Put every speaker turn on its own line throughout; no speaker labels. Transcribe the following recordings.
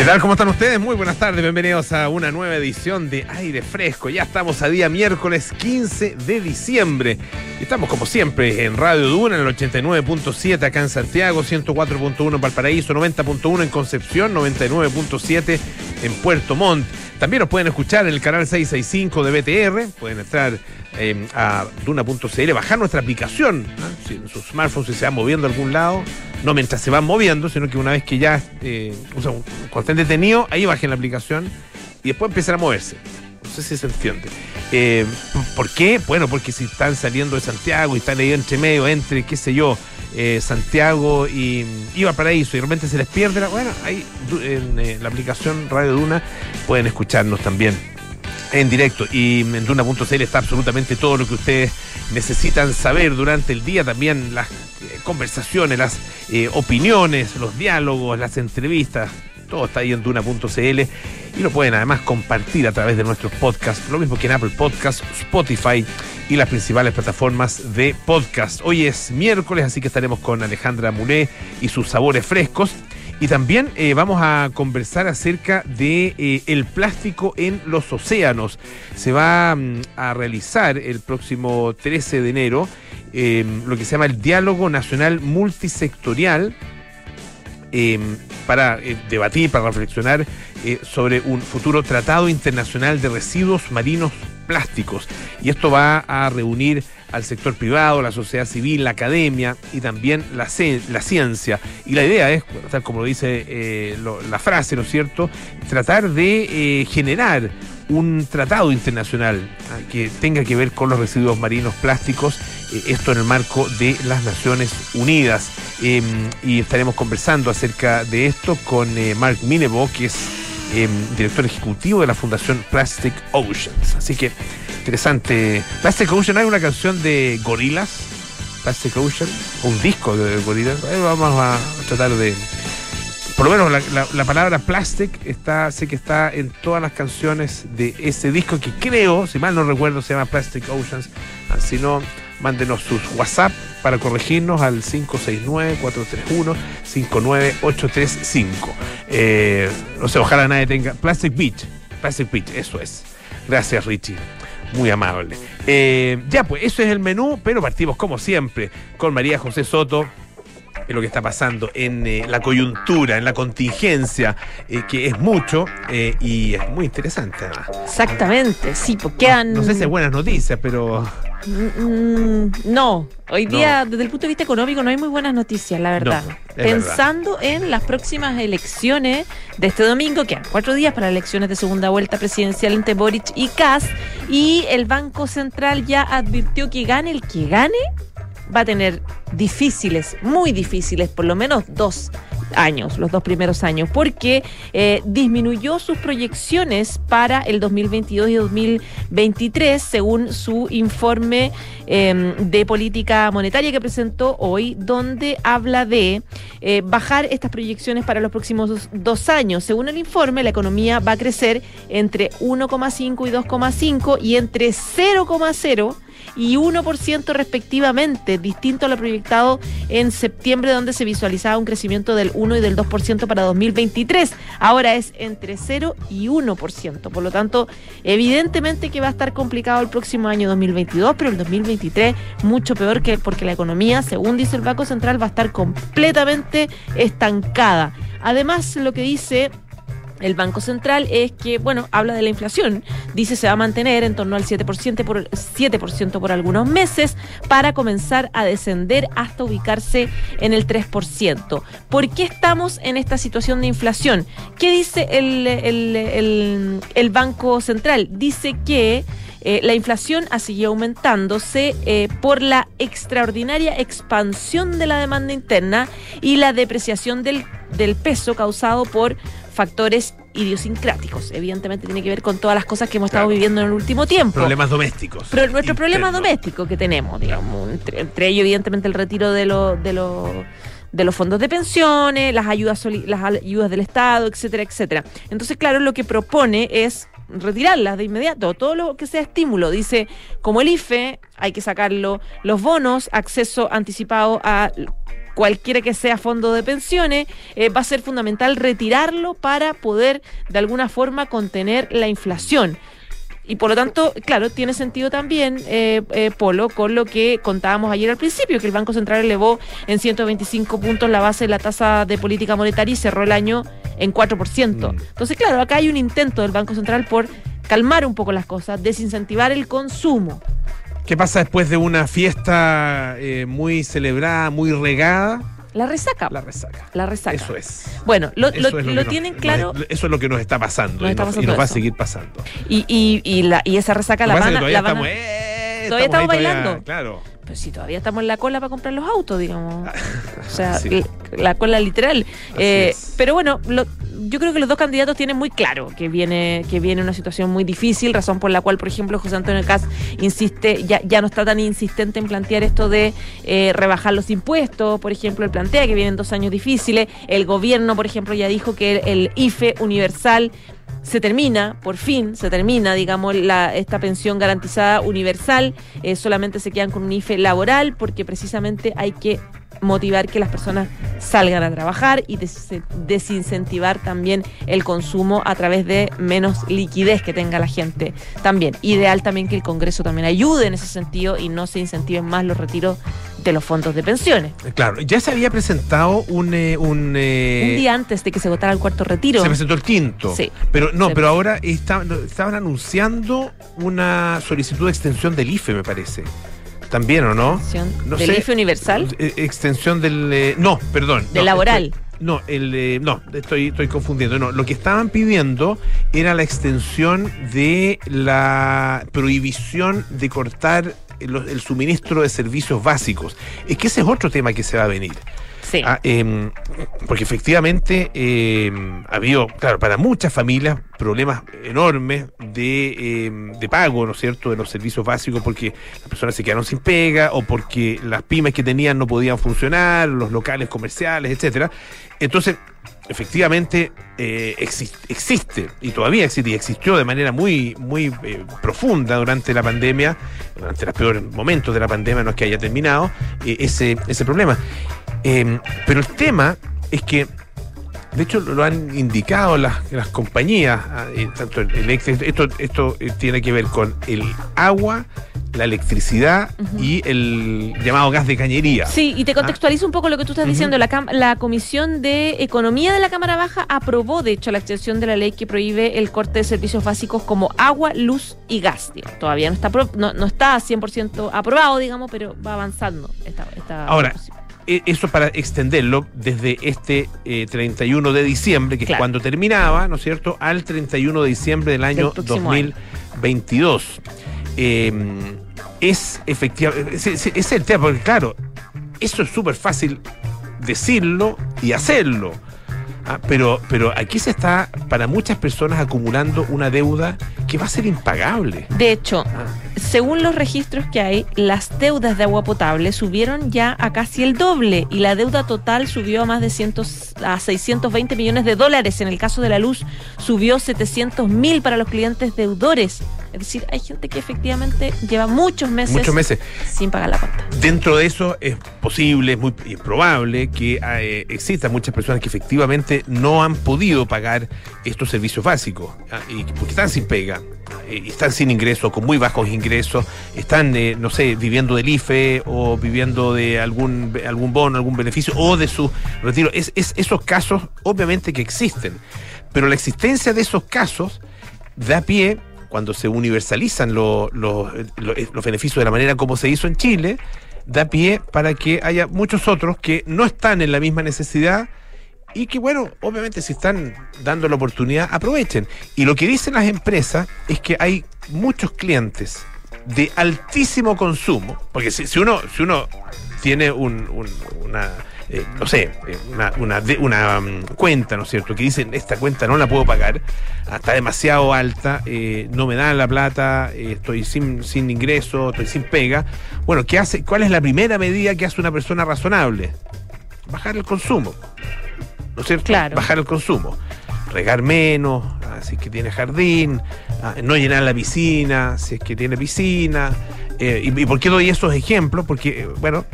¿Qué tal? ¿Cómo están ustedes? Muy buenas tardes, bienvenidos a una nueva edición de Aire Fresco. Ya estamos a día miércoles 15 de diciembre. Estamos como siempre en Radio Duna, en el 89.7 acá en Santiago, 104.1 en Valparaíso, 90.1 en Concepción, 99.7 en Puerto Montt. También nos pueden escuchar en el canal 665 de BTR, pueden entrar eh, a duna.cl, bajar nuestra aplicación, si en sus smartphones si se van moviendo a algún lado, no mientras se van moviendo, sino que una vez que ya eh, o cuando estén detenidos, ahí bajen la aplicación y después empiezan a moverse. No sé si se entiende. Eh, ¿Por qué? Bueno, porque si están saliendo de Santiago y están ahí entre medio, entre, qué sé yo, eh, Santiago y, y Valparaíso y de repente se les pierde, la, bueno, ahí en eh, la aplicación Radio Duna pueden escucharnos también en directo y en Duna.cl está absolutamente todo lo que ustedes necesitan saber durante el día, también las eh, conversaciones, las eh, opiniones, los diálogos, las entrevistas, todo está ahí en Duna.cl y lo pueden además compartir a través de nuestros podcasts, lo mismo que en Apple Podcasts, Spotify y las principales plataformas de podcast. Hoy es miércoles, así que estaremos con Alejandra Muné y sus sabores frescos. Y también eh, vamos a conversar acerca de eh, el plástico en los océanos. Se va mm, a realizar el próximo 13 de enero eh, lo que se llama el Diálogo Nacional Multisectorial eh, para eh, debatir, para reflexionar sobre un futuro tratado internacional de residuos marinos plásticos. Y esto va a reunir al sector privado, la sociedad civil, la academia y también la, ciencia. Y la idea es, tal como lo dice eh, la frase, ¿no es cierto?, tratar de eh, generar un tratado internacional ah, que tenga que ver con los residuos marinos plásticos, eh, esto en el marco de las Naciones Unidas. Eh, y estaremos conversando acerca de esto con Mark Minebo, que es eh, director ejecutivo de la Fundación Plastic Oceans. Así que interesante. Plastic Ocean, hay una canción de Gorilas, Plastic Ocean, un disco de Gorilas. vamos a tratar de por lo menos la palabra plastic está, sé que está en todas las canciones de ese disco que creo, si mal no recuerdo, se llama Plastic Oceans. Ah, Si no, mándenos sus WhatsApp para corregirnos al 569-431-59835. Eh, no sé, ojalá nadie tenga. Plastic Beach, Plastic Beach, eso es. Gracias, Richie. Muy amable. Eh, ya, pues eso es el menú, pero partimos como siempre con María José Soto en lo que está pasando en eh, la coyuntura, en la contingencia, eh, que es mucho eh, y es muy interesante además.
Exactamente, sí, porque quedan.
No sé si es buenas noticias, pero
Mm, no, hoy
No.
día, desde el punto de vista económico, no hay muy buenas noticias, la verdad.
No,
Pensando en las próximas elecciones de este domingo, quedan cuatro días para elecciones de segunda vuelta presidencial entre Boric y Kass, y el Banco Central ya advirtió que gane el que gane, va a tener difíciles, muy difíciles, por lo menos dos años, los dos primeros años, porque eh, disminuyó sus proyecciones para el 2022 y 2023, según su informe eh, de política monetaria que presentó hoy, donde habla de eh, bajar estas proyecciones para los próximos dos, dos años. Según el informe, la economía va a crecer entre 1,5 y 2,5 y entre 0,0 y 1% respectivamente, distinto a lo proyectado en septiembre, donde se visualizaba un crecimiento del 1 y del 2% para 2023. Ahora es entre 0 y 1%. Por lo tanto, evidentemente que va a estar complicado el próximo año 2022, pero el 2023 mucho peor que porque la economía, según dice el Banco Central, va a estar completamente estancada. Además, lo que dice el Banco Central es que, bueno, habla de la inflación. Dice se va a mantener en torno al 7% por, 7% por algunos meses para comenzar a descender hasta ubicarse en el 3%. ¿Por qué estamos en esta situación de inflación? ¿Qué dice el, el- Banco Central? Dice que eh, la inflación ha seguido aumentándose eh, por la extraordinaria expansión de la demanda interna y la depreciación del, del peso causado por factores idiosincráticos. Evidentemente tiene que ver con todas las cosas que hemos estado viviendo en el último tiempo.
problemas domésticos.
Pero nuestro problema
internos.
doméstico que tenemos, digamos, entre, entre ellos evidentemente el retiro de, los de, los de los fondos de pensiones, las ayudas, las ayudas del Estado, etcétera, etcétera. Entonces, claro, lo que propone es retirarlas de inmediato, todo lo que sea estímulo. Dice, como el IFE, hay que sacarlo, los bonos, acceso anticipado a cualquiera que sea fondo de pensiones, eh, va a ser fundamental retirarlo para poder de alguna forma contener la inflación. Y por lo tanto, claro, tiene sentido también, eh, eh, Polo, con lo que contábamos ayer al principio, que el Banco Central elevó en 125 puntos la base de la tasa de política monetaria y cerró el año en 4%.
Mm.
Entonces, claro, acá hay un intento del Banco Central por calmar un poco las cosas, desincentivar el consumo.
¿Qué pasa después de una fiesta eh, muy celebrada, muy regada?
La resaca.
La resaca.
La resaca.
Eso es.
Bueno, lo, lo-
es
lo
nos-
tienen
nos-
claro
eso es lo que nos está pasando.
Nos
y,
está
nos, y
pasando
nos va a seguir pasando.
y, y, y, la, y esa resaca
Lo
la van a...
todavía
la van a- todavía
estamos
estamos bailando.
Claro.
Sí, todavía estamos en la cola para comprar los autos, digamos. O sea,
Sí.
la cola literal. Eh, pero bueno, lo- yo creo que los dos candidatos tienen muy claro que viene, que viene una situación muy difícil, razón por la cual, por ejemplo, José Antonio Caz insiste, ya, ya no está tan insistente en plantear esto de eh, rebajar los impuestos, por ejemplo, él plantea que vienen dos años difíciles, el gobierno, por ejemplo, ya dijo que el, el IFE universal se termina, por fin se termina, digamos, la, esta pensión garantizada universal, eh, solamente se quedan con un IFE laboral porque precisamente hay que motivar que las personas salgan a trabajar y des- desincentivar también el consumo a través de menos liquidez que tenga la gente también. Ideal también que el Congreso también ayude en ese sentido y no se incentiven más los retiros de los fondos de pensiones.
Claro, ya se había presentado un... eh, un, eh,
Un día antes de que se votara el cuarto retiro.
Se presentó el quinto.
Sí.
Pero no, pero ahora está- estaban anunciando una solicitud de extensión del IFE, me parece. También, ¿o no? No
del. IFE universal.
Eh, extensión del. eh, no, perdón.
Del
no,
laboral.
estoy- no, el, eh, no, estoy, estoy confundiendo. No, lo que estaban pidiendo era la extensión de la prohibición de cortar el, el suministro de servicios básicos. Es que ese es otro tema que se va a venir.
Sí.
Ah, em, porque efectivamente em, ha habido, claro, para muchas familias problemas enormes de, em, de pago, ¿no es cierto?, de los servicios básicos porque las personas se quedaron sin pega o porque las pymes que tenían no podían funcionar, los locales comerciales, etcétera. Entonces, efectivamente eh, exis- existe y todavía existe y existió de manera muy muy eh, profunda durante la pandemia, durante los peores momentos de la pandemia, no es que haya terminado eh, ese, ese problema. Pero el tema es que, de hecho, lo han indicado las, las compañías, ah, eh, tanto el, esto, esto eh, tiene que ver con el agua, la electricidad y el llamado gas de cañería.
Sí, y te contextualizo un poco lo que tú estás diciendo. La, cam- la Comisión de Economía de la Cámara Baja aprobó, de hecho, la extensión de la ley que prohíbe el corte de servicios básicos como agua, luz y gas. digamos. Todavía no está, no, no está 100% aprobado, digamos, pero va avanzando esta, esta
Ahora. E- Eso para extenderlo desde este eh, 31 de diciembre, que
Claro.
es cuando terminaba, ¿no es cierto?, al 31 de diciembre del año
próximo año.
2022. Eh, es efectivamente, es, es- es el tema, porque claro, eso es súper fácil decirlo y hacerlo. Ah, pero, pero aquí se está, para muchas personas, acumulando una deuda que va a ser impagable.
De hecho,
Ah,
según los registros que hay, las deudas de agua potable subieron ya a casi el doble y la deuda total subió a más de 100 a 620 millones de dólares. En el caso de la luz, subió 700 mil para los clientes deudores. Es decir, hay gente que efectivamente lleva muchos meses,
muchos meses.
sin pagar la cuenta.
Dentro de eso es posible, es muy es probable que eh, existan muchas personas que efectivamente no han podido pagar estos servicios básicos y porque están sin pega, eh, están sin ingresos, con muy bajos ingresos, están, eh, no sé, viviendo del IFE o viviendo de algún algún bono, algún beneficio o de su retiro. Es, es esos casos, obviamente que existen, pero la existencia de esos casos da pie cuando se universalizan lo- lo- lo- los beneficios de la manera como se hizo en Chile, da pie para que haya muchos otros que no están en la misma necesidad y que, bueno, obviamente si están dando la oportunidad, aprovechen. Y lo que dicen las empresas es que hay muchos clientes de altísimo consumo, porque si, si uno, si uno tiene un- un- una, eh, no sé, eh, una, una, de- una, mm, cuenta, ¿no es cierto? Que dicen, esta cuenta no la puedo pagar, ah, está demasiado alta, eh, no me dan la plata, eh, estoy sin, sin ingreso, estoy sin pega. Bueno, ¿qué hace? ¿cuál es la primera medida que hace una persona razonable? Bajar el consumo. ¿No es cierto?
Claro.
Bajar el consumo. Regar menos, ah, si es que tiene jardín, ah, no llenar la piscina, si es que tiene piscina. Eh, y, y por qué doy esos ejemplos? Porque, bueno,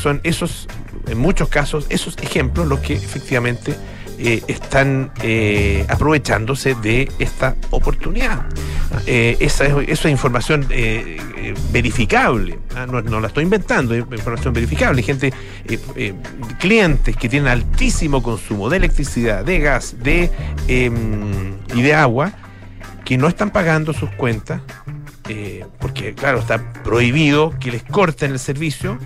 son esos en muchos casos esos ejemplos los que efectivamente eh, están eh, aprovechándose de esta oportunidad. Eh, esa, es, información verificable, ¿ah? no, no, la estoy inventando, es información verificable. Gente, clientes que tienen altísimo consumo de electricidad, de gas de, em, y de agua, que no están pagando sus cuentas, porque claro, está prohibido que les corten el servicio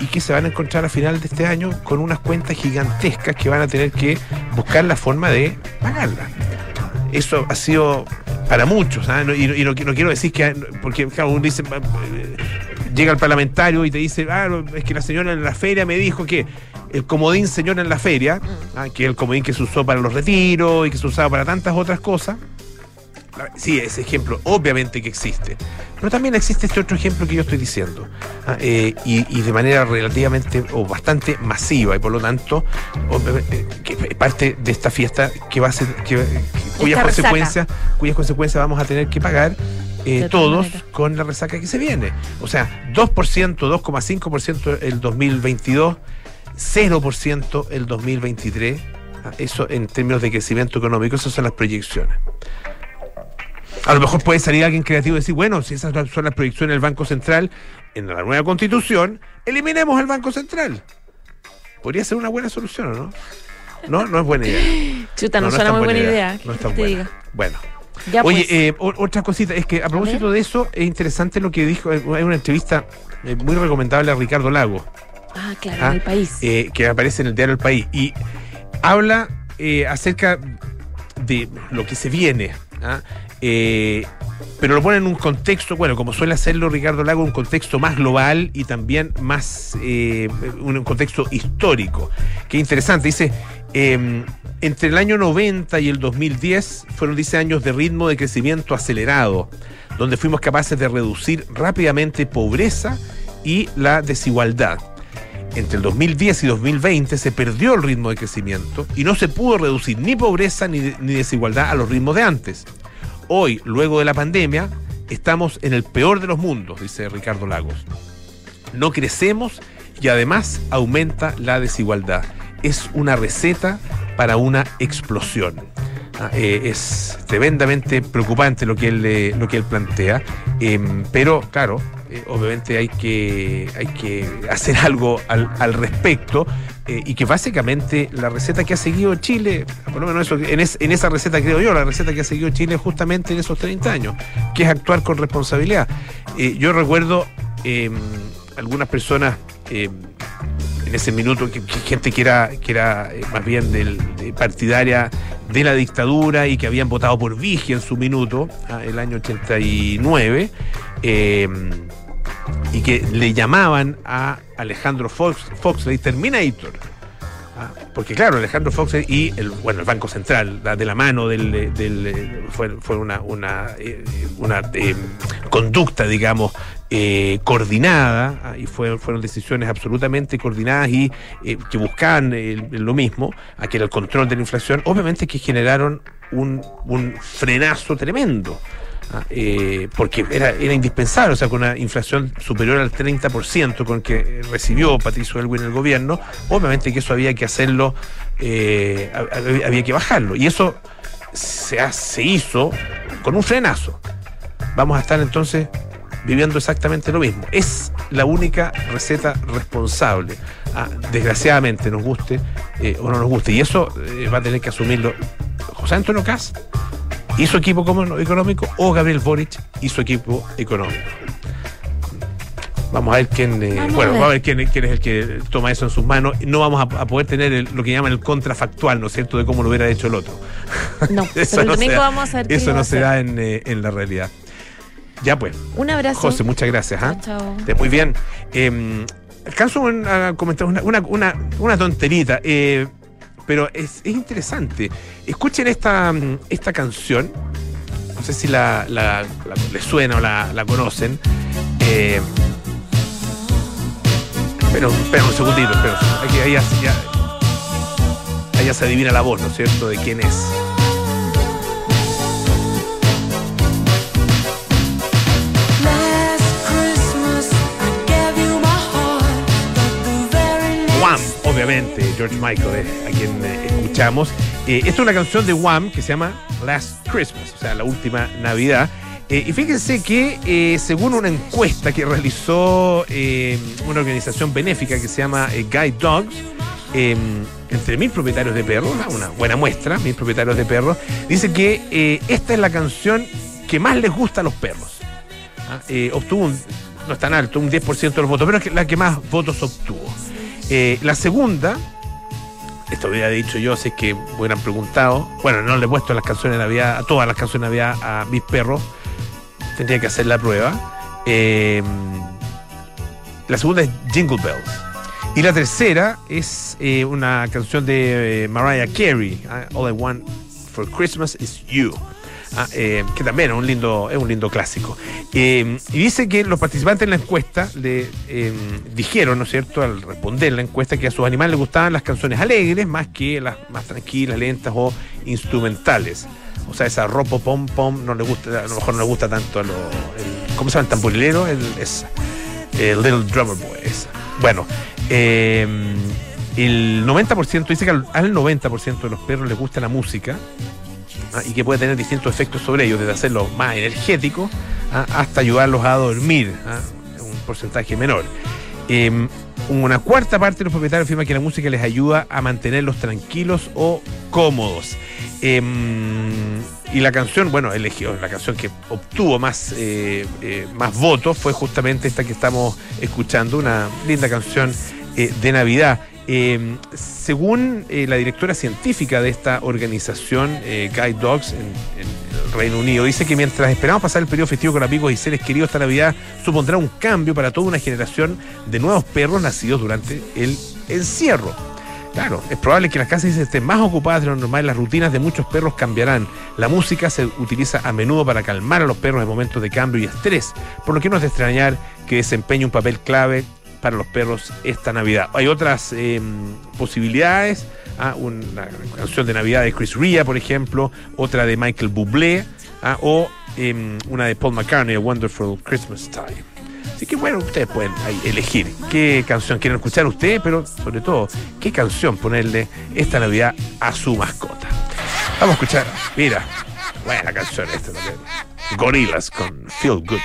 y que se van a encontrar a final de este año con unas cuentas gigantescas que van a tener que buscar la forma de pagarlas. Eso ha sido para muchos, ¿ah? y, no, quiero decir que, porque claro, uno dice, eh, llega el parlamentario y te dice, ah, es que la señora en la feria me dijo que el comodín señora en la feria, ¿ah? que es el comodín que se usó para los retiros y que se usaba para tantas otras cosas, Sí, ese ejemplo obviamente que existe. Pero también existe este otro ejemplo que yo estoy diciendo. ¿ah? Eh, y, de manera relativamente o bastante masiva y por lo tanto eh, que parte de esta fiesta que va a ser que, cuyas consecuencias cuyas consecuencias vamos a tener que pagar eh, todos con la resaca que se viene. O sea, 2%, 2,5% el 2022, 0% el 2023. ¿ah? Eso en términos de crecimiento económico, esas son las proyecciones. A lo mejor puede salir alguien creativo y decir, bueno, si esas son las proyecciones del Banco Central en la nueva constitución, eliminemos el Banco Central. Podría ser una buena solución, ¿no? No, no es buena idea.
Chuta, no, suena muy buena idea.
No es tan buena. Bueno. Oye, pues. eh, otra cosita, es que a propósito de eso, es interesante lo que dijo, hay una entrevista eh, muy recomendable a Ricardo Lago.
Ah, claro, en el país.
Eh, que aparece en el diario El País. Y habla acerca de lo que se viene. ¿ah? Eh, pero lo pone en un contexto, bueno, como suele hacerlo Ricardo Lago, un contexto más global y también más, eh, un contexto histórico. Qué interesante, dice, em, entre el año 90 y el 2010 fueron, dice, años de ritmo de crecimiento acelerado, donde fuimos capaces de reducir rápidamente pobreza y la desigualdad. Entre el 2010 y 2020 se perdió el ritmo de crecimiento y no se pudo reducir ni pobreza ni, ni desigualdad a los ritmos de antes. Hoy, luego de la pandemia, estamos en el peor de los mundos, dice Ricardo Lagos. No crecemos y además aumenta la desigualdad. Es una receta para una explosión. Ah, eh, es tremendamente preocupante lo que él, lo que él plantea, em, pero claro, eh, obviamente hay que, hay que hacer algo al, al respecto. Eh, y que básicamente la receta que ha seguido Chile, por lo menos eso, en, esa receta creo yo, la receta que ha seguido Chile justamente en esos 30 años, que es actuar con responsabilidad. Eh, yo recuerdo em, algunas personas em, en ese minuto, gente que era, que era eh, más bien del, partidaria de la dictadura y que habían votado por Vigia en su minuto, ah, el año 89 y que le llamaban a Alejandro Fox, Foxley Terminator. Ah, porque claro, Alejandro Foxley y el, bueno, el Banco Central, de la mano del, fue, fue, una, una, eh, eh, conducta, digamos, eh, coordinada, ah, y fueron decisiones absolutamente coordinadas y que buscaban lo mismo, a que era el control de la inflación, obviamente que generaron un, un frenazo tremendo. Eh, porque era, era indispensable, o sea, con una inflación superior al 30% con que recibió Patricio Elwin el gobierno, obviamente que eso había que hacerlo, eh, había que bajarlo. Y eso se, se hizo con un frenazo. Vamos a estar entonces viviendo exactamente lo mismo. Es la única receta responsable. Ah, desgraciadamente, nos guste eh, o no nos guste. Y eso va a tener que asumirlo José Antonio Cas y su equipo económico o Gabriel Boric y su equipo económico. Vamos a ver quién, eh, bueno, vamos a ver quién, es el que toma eso en sus manos. No vamos a, poder tener lo que llaman el contrafactual, ¿no es cierto?, de cómo lo hubiera hecho el otro.
No, eso no vamos a ver
Eso no se da eh, en, la realidad. Ya pues.
Un abrazo.
José, muchas gracias. ¿ah? Chao. Muy bien. Eh, alcanzo a comentar una, una, una, tonterita. Eh, pero es, interesante. Escuchen esta, esta canción, no sé si la, la, les suena o la, conocen. Eh, pero, espera un segundito, pero ahí, ya, ya se adivina la voz, ¿no es cierto?, de quién es. Obviamente George Michael, a quien escuchamos. esta es una canción de Wham que se llama Last Christmas, o sea, la última Navidad. y fíjense que según una encuesta que realizó una organización benéfica que se llama Guide Dogs, entre mil propietarios de perros, una buena muestra, mil propietarios de perros, dice que esta es la canción que más les gusta a los perros. ¿ah? obtuvo un, no es tan alto, un 10% de los votos, pero es la que más votos obtuvo. Eh, la segunda, esto había dicho yo, si es que me hubieran preguntado, bueno, no le he puesto las canciones de Navidad, a todas las canciones de Navidad a mis perros, tendría que hacer la prueba. Eh, la segunda es Jingle Bells. Y la tercera es eh, una canción de Mariah Carey, All I Want for Christmas is You. Ah, eh, que también es un lindo, es un lindo clásico. Eh, y dice que los participantes en la encuesta le eh, dijeron, ¿no es cierto?, al responder la encuesta, que a sus animales les gustaban las canciones alegres más que las más tranquilas, lentas o instrumentales. O sea, esa ropo pom pom no le gusta, a lo mejor no le gusta tanto a los. ¿Cómo se llama el tamborilero? El, el Little Drummer Boy. Bueno, el 90% dice que al, al 90% de los perros les gusta la música ¿ah? y que puede tener distintos efectos sobre ellos, desde hacerlos más energéticos ¿ah? hasta ayudarlos a dormir, ¿ah? un porcentaje menor. Em, una cuarta parte de los propietarios afirma que la música les ayuda a mantenerlos tranquilos o cómodos. Em, y la canción, bueno, eligió, la canción que obtuvo más, eh, eh, más votos fue justamente esta que estamos escuchando, una linda canción eh, de Navidad. Em, según eh, la directora científica de esta organización, eh, Guide Dogs, en, el Reino Unido, dice que mientras esperamos pasar el periodo festivo con amigos y seres queridos, esta Navidad supondrá un cambio para toda una generación de nuevos perros nacidos durante el encierro. Claro, es probable que las casas estén más ocupadas de lo normal, las rutinas de muchos perros cambiarán. La música se utiliza a menudo para calmar a los perros en momentos de cambio y estrés, por lo que no es de extrañar que desempeñe un papel clave para los perros esta Navidad. Hay otras em, posibilidades, ¿ah? una canción de Navidad de Chris Ria, por ejemplo, otra de Michael Bublé, ¿ah? o em, una de Paul McCartney, A Wonderful Christmas Time. Así que bueno, ustedes pueden elegir qué canción quieren escuchar ustedes, pero sobre todo, qué canción ponerle esta Navidad a su mascota. Vamos a escuchar, mira, buena canción esta también. Gorillas con Feel Good.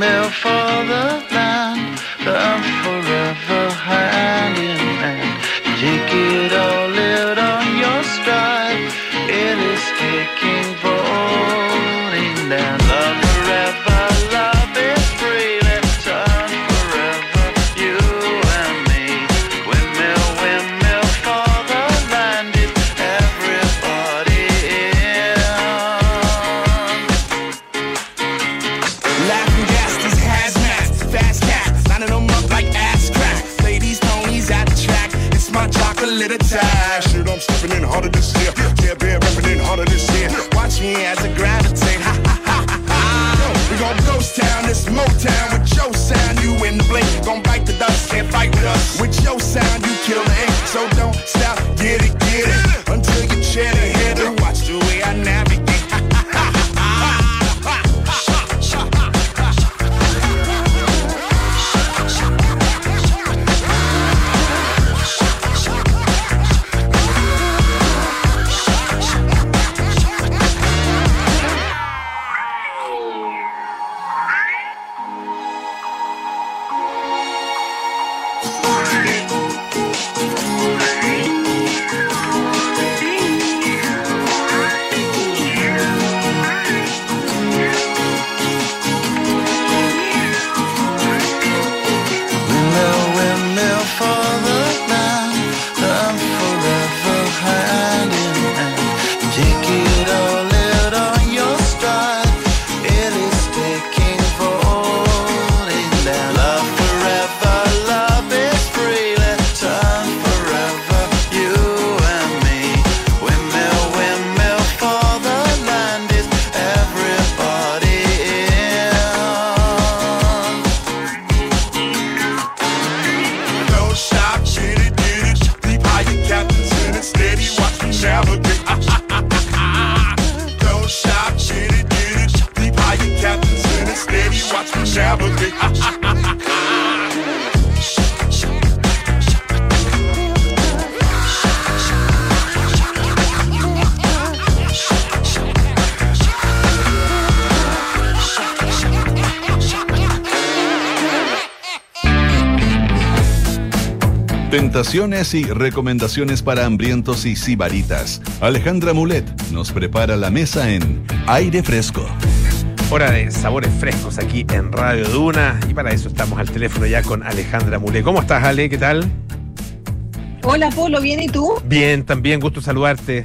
mill fall. Y recomendaciones para hambrientos y sibaritas. Alejandra Mulet nos prepara la mesa en Aire Fresco.
Hora de sabores frescos aquí en Radio Duna y para eso estamos al teléfono ya con Alejandra Mulet. ¿Cómo estás, Ale? ¿Qué tal?
Hola, Polo, ¿bien y tú?
Bien, también, gusto saludarte.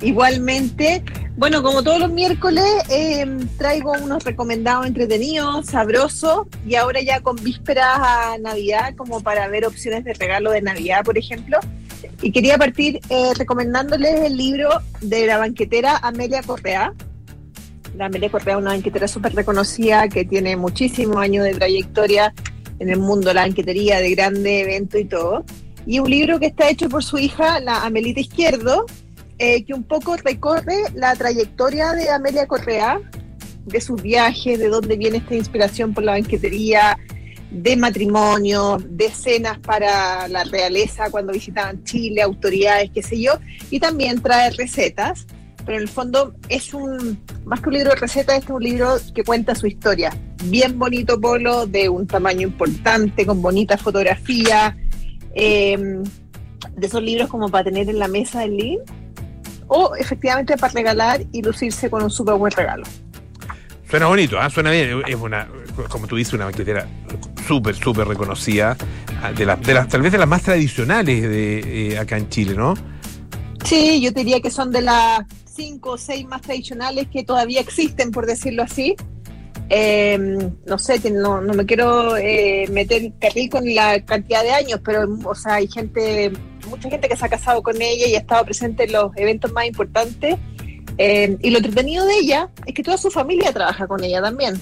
Igualmente. Bueno, como todos los miércoles, eh, traigo unos recomendados entretenidos, sabrosos, y ahora ya con vísperas a Navidad, como para ver opciones de regalo de Navidad, por ejemplo. Y quería partir eh, recomendándoles el libro de la banquetera Amelia Correa. La Amelia Correa es una banquetera súper reconocida que tiene muchísimos años de trayectoria en el mundo de la banquetería, de grandes eventos y todo. Y un libro que está hecho por su hija, la Amelita Izquierdo, eh, que un poco recorre la trayectoria de Amelia Correa, de sus viajes, de dónde viene esta inspiración por la banquetería, de matrimonio, de cenas para la realeza cuando visitaban Chile, autoridades, qué sé yo, y también trae recetas, pero en el fondo es un, más que un libro de recetas, es un libro que cuenta su historia. Bien bonito polo, de un tamaño importante, con bonita fotografía, eh, de esos libros como para tener en la mesa del living o efectivamente para regalar y lucirse con un súper buen regalo.
Suena bonito, ¿ah? suena bien. Es una, como tú dices, una banquetera súper, súper reconocida, ah, de, las de las, tal vez de las más tradicionales de eh, acá en Chile, ¿no?
Sí, yo diría que son de las cinco o seis más tradicionales que todavía existen, por decirlo así. Eh, no sé, no, no me quiero eh, meter carril con la cantidad de años, pero o sea, hay gente, mucha gente que se ha casado con ella y ha estado presente en los eventos más importantes. Eh, y lo entretenido de ella es que toda su familia trabaja con ella también.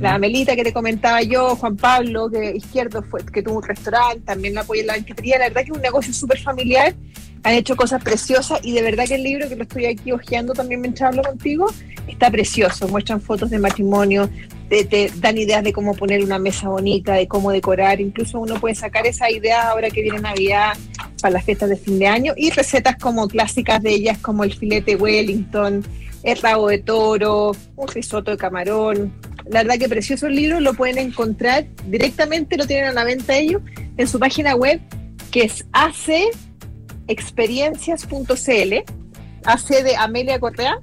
La Amelita que te comentaba yo, Juan Pablo, que izquierdo fue, que tuvo un restaurante, también la apoya en la banquetería. La verdad que es un negocio súper familiar. Han hecho cosas preciosas y de verdad que el libro que lo estoy aquí hojeando también mientras hablo contigo está precioso. Muestran fotos de matrimonio, te, dan ideas de cómo poner una mesa bonita, de cómo decorar. Incluso uno puede sacar esas ideas ahora que viene Navidad para las fiestas de fin de año y recetas como clásicas de ellas como el filete Wellington, el rabo de toro, un risotto de camarón. La verdad que precioso el libro, lo pueden encontrar directamente, lo tienen a la venta ellos en su página web que es acexperiencias.cl, AC de Amelia Correa,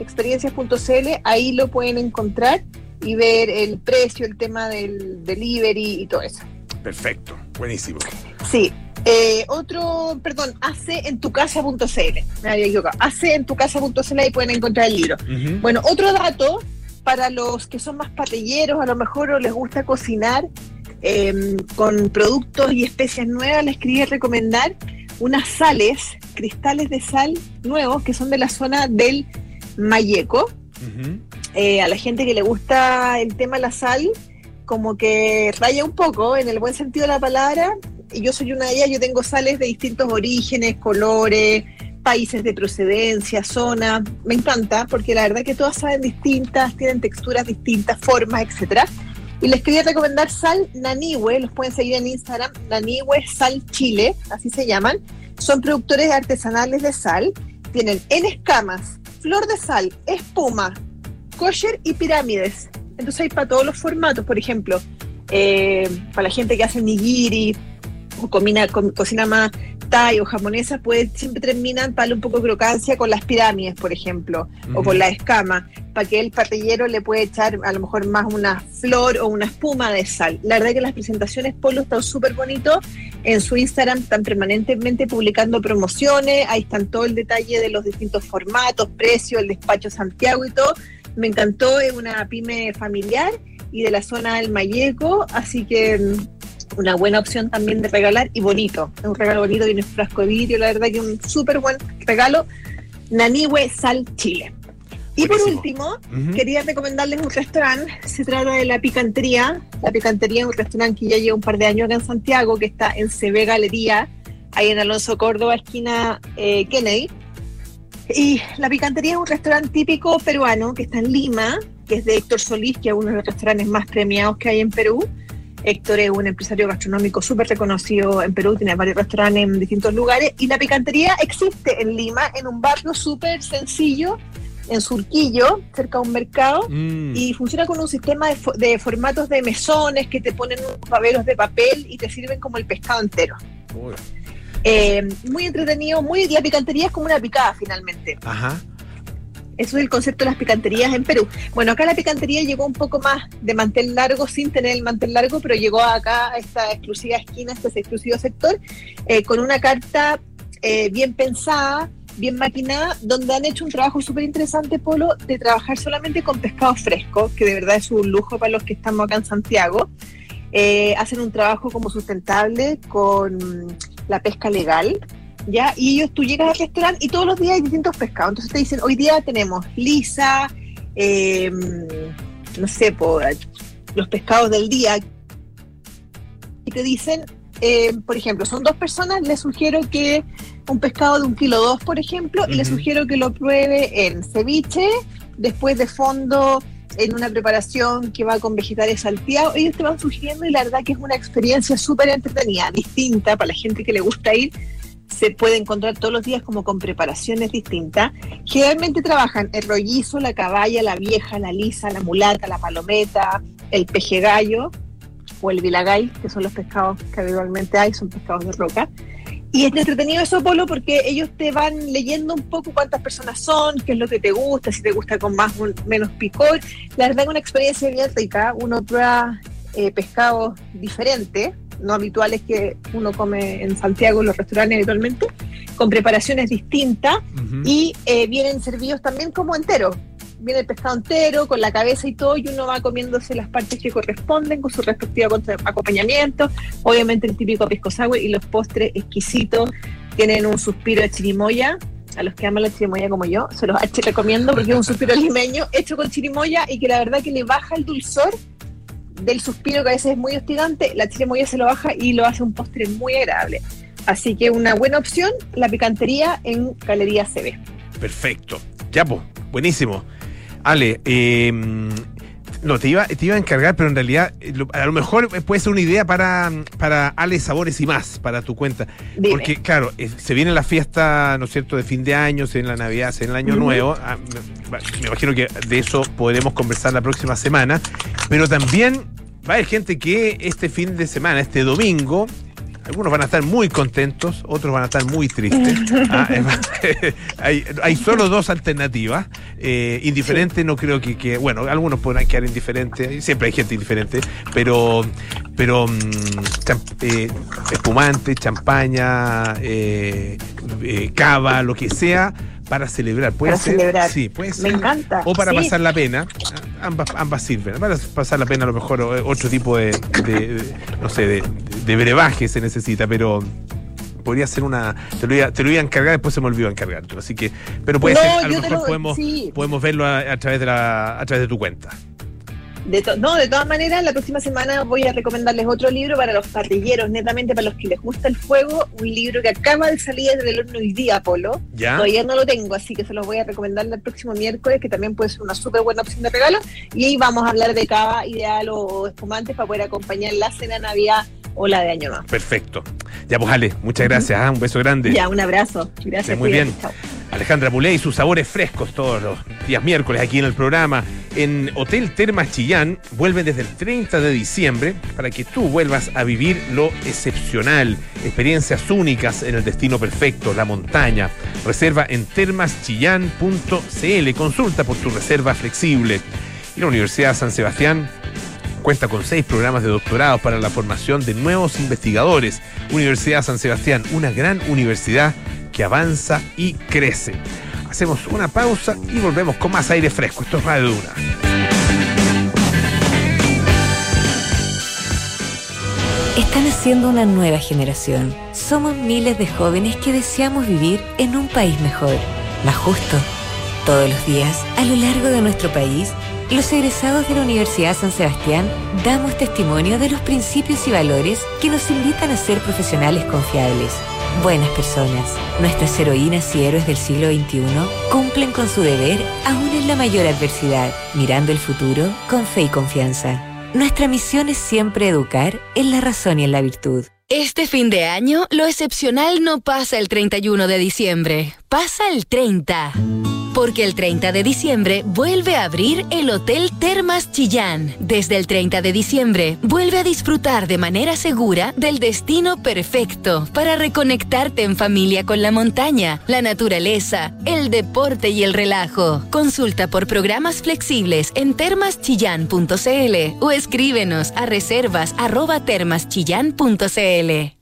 experiencias.cl, ahí lo pueden encontrar y ver el precio, el tema del delivery y todo eso.
Perfecto, buenísimo.
Sí, eh, otro, perdón, hacentucasa.cl, me había equivocado, hacentucasa.cl ahí pueden encontrar el libro. Uh -huh. Bueno, otro dato para los que son más parrilleros, a lo mejor o les gusta cocinar eh, con productos y especias nuevas, les quería recomendar unas sales, cristales de sal nuevos que son de la zona del Mayeco. Uh -huh. eh, a la gente que le gusta el tema de la sal, como que raya un poco en el buen sentido de la palabra. Y yo soy una de ellas, yo tengo sales de distintos orígenes, colores, países de procedencia, zona. Me encanta porque la verdad que todas saben distintas, tienen texturas distintas, formas, etcétera. Y les quería recomendar sal Nanihue, los pueden seguir en Instagram, Nanihue Sal Chile, así se llaman. Son productores artesanales de sal, tienen en escamas, flor de sal, espuma, kosher y pirámides. Entonces hay para todos los formatos, por ejemplo, eh, para la gente que hace nigiri o comina, co cocina más thai o japonesa, pues siempre terminan para un poco de crocancia con las pirámides, por ejemplo, o con la escama, para que el parrillero le puede echar a lo mejor más una flor o una espuma de sal. La verdad que las presentaciones Polo están súper bonitos. En su Instagram están permanentemente publicando promociones, ahí están todo el detalle de los distintos formatos, precios, el despacho Santiago y todo. Me encantó, es una pyme familiar y de la zona del Mayeco, así que una buena opción también de regalar y bonito. Es un regalo bonito, tiene un frasco de vidrio, la verdad que un súper buen regalo. Nanihue Sal Chile. Y Buenísimo. por último, uh -huh. quería recomendarles un restaurante. Se trata de La Picantería. La Picantería es un restaurante que ya lleva un par de años acá en Santiago, que está en CB Galería, ahí en Alonso Córdoba, esquina eh, Kennedy. Y La Picantería es un restaurante típico peruano que está en Lima, que es de Héctor Solís, que es uno de los restaurantes más premiados que hay en Perú. Héctor es un empresario gastronómico súper reconocido en Perú, tiene varios restaurantes en distintos lugares y la picantería existe en Lima, en un barrio súper sencillo en Surquillo, cerca de un mercado,
Mm.
y funciona con un sistema de, fo- de formatos de mesones que te ponen unos baberos de papel y te sirven como el pescado entero. Eh, muy entretenido, muy la picantería es como una picada finalmente.
Ajá.
Eso es el concepto de las picanterías en Perú. Bueno, acá la picantería llegó un poco más de mantel largo, sin tener el mantel largo, pero llegó acá a esta exclusiva esquina, este exclusivo sector, eh, con una carta eh, bien pensada, bien maquinada, donde han hecho un trabajo súper interesante, Polo, de trabajar solamente con pescado fresco, que de verdad es un lujo para los que estamos acá en Santiago. Eh, hacen un trabajo como sustentable con la pesca legal, ¿ya? Y ellos, tú llegas al restaurante y todos los días hay distintos pescados. Entonces te dicen, hoy día tenemos lisa, eh, no sé, por, los pescados del día. Y te dicen, eh, por ejemplo, son dos personas, les sugiero que un pescado de un kilo dos, por ejemplo, y les sugiero que lo pruebe en ceviche, después de fondo en una preparación que va con vegetales salteados, ellos te van sugiriendo y la verdad que es una experiencia súper entretenida, distinta para la gente que le gusta ir, se puede encontrar todos los días como con preparaciones distintas. Generalmente trabajan el rollizo, la caballa, la vieja, la lisa, la mulata, la palometa, el peje gallo o el vilagay, que son los pescados que habitualmente hay, son pescados de roca. Y es entretenido eso, Polo, porque ellos te van leyendo un poco cuántas personas son, qué es lo que te gusta, si te gusta con más o menos picor. La verdad es una experiencia bien rica. Uno prueba eh, pescados diferentes, no habituales que uno come en Santiago en los restaurantes habitualmente, con preparaciones distintas
Ujú.
y eh, vienen servidos también como enteros. Viene el pescado entero, con la cabeza y todo, y uno va comiéndose las partes que corresponden con su respectivo acompañamiento. Obviamente el típico pisco sour y los postres exquisitos tienen un suspiro de chirimoya. A los que aman la chirimoya como yo, se los recomiendo porque es un suspiro limeño hecho con chirimoya y que la verdad que le baja el dulzor del suspiro que a veces es muy hostigante. La chirimoya se lo baja y lo hace un postre muy agradable. Así que una buena opción, la picantería en Galería CB.
Perfecto. Ya, pues, buenísimo. Ale, eh, no, te iba, te iba a encargar, pero en realidad eh, a lo mejor puede ser una idea para, para Ale Sabores y más, para tu cuenta.
Dime.
Porque, claro, eh, se viene la fiesta, ¿no es cierto?, de fin de año, se viene la Navidad, se viene el Año. Nuevo. Ah, me, me imagino que de eso podremos conversar la próxima semana. Pero también va a haber gente que este fin de semana, este domingo, algunos van a estar muy contentos, otros van a estar muy tristes. Ah, hay, hay solo dos alternativas. Eh, indiferente no creo que, que- bueno, algunos podrán quedar indiferentes, siempre hay gente indiferente, pero, pero cham- eh, espumante, champaña, eh, eh, cava, lo que sea, para celebrar. Puede
Para
ser,
celebrar.
Sí, puede
Me
ser.
encanta.
O para
sí.
pasar la pena, ambas, ambas sirven. Para pasar la pena a lo mejor otro tipo de, de- de- no sé, de, de brebaje se necesita, pero podría ser una, te lo iba, te lo iba a encargar, después se me olvidó encargártelo, así que, pero puede
No,
ser, a lo mejor
lo-
podemos,
sí.
podemos verlo a, a través de la, a través de tu cuenta.
De no, de todas maneras, la próxima semana voy a recomendarles otro libro para los parrilleros, netamente para los que les gusta el fuego, un libro que acaba de salir del horno hoy día, Polo.
¿Ya?
Todavía no lo tengo, así que se los voy a recomendar el próximo miércoles, que también puede ser una súper buena opción de regalo. Y ahí vamos a hablar de cava ideal o espumantes para poder acompañar la cena de Navidad o la de Año Nuevo.
Perfecto. Ya pues Ale, muchas gracias, ah, un beso grande.
Ya, un abrazo. Gracias.
Sí, muy bien.
chao.
Alejandra Muley y sus sabores frescos todos los días miércoles aquí en el programa. En Hotel Termas Chillán vuelven desde el 30 de diciembre para que tú vuelvas a vivir lo excepcional, experiencias únicas en el destino perfecto, la montaña. Reserva en termaschillán.cl. Consulta por tu reserva flexible. Y la Universidad San Sebastián Cuenta con seis programas de doctorado para la formación de nuevos investigadores. Universidad San Sebastián, una gran universidad que avanza y crece. Hacemos una pausa y volvemos con más aire fresco. Esto es Radio Duna.
Están haciendo una nueva generación. Somos miles de jóvenes que deseamos vivir en un país mejor, más justo. Todos los días, a lo largo de nuestro país, los egresados de la Universidad San Sebastián damos testimonio de los principios y valores que nos invitan a ser profesionales confiables, buenas personas. Nuestras heroínas y héroes del siglo XXI cumplen con su deber aún en la mayor adversidad, mirando el futuro con fe y confianza. Nuestra misión es siempre educar en la razón y en la virtud.
Este fin de año, lo excepcional no pasa el 31 de diciembre, pasa el 30.
Porque el 30 de diciembre vuelve a abrir el Hotel Termas Chillán. Desde el 30 de diciembre, vuelve a disfrutar de manera segura del destino perfecto para reconectarte en familia con la montaña, la naturaleza, el deporte y el relajo. Consulta por programas flexibles en termaschillán.cl o escríbenos a reservas arroba termaschillán.cl.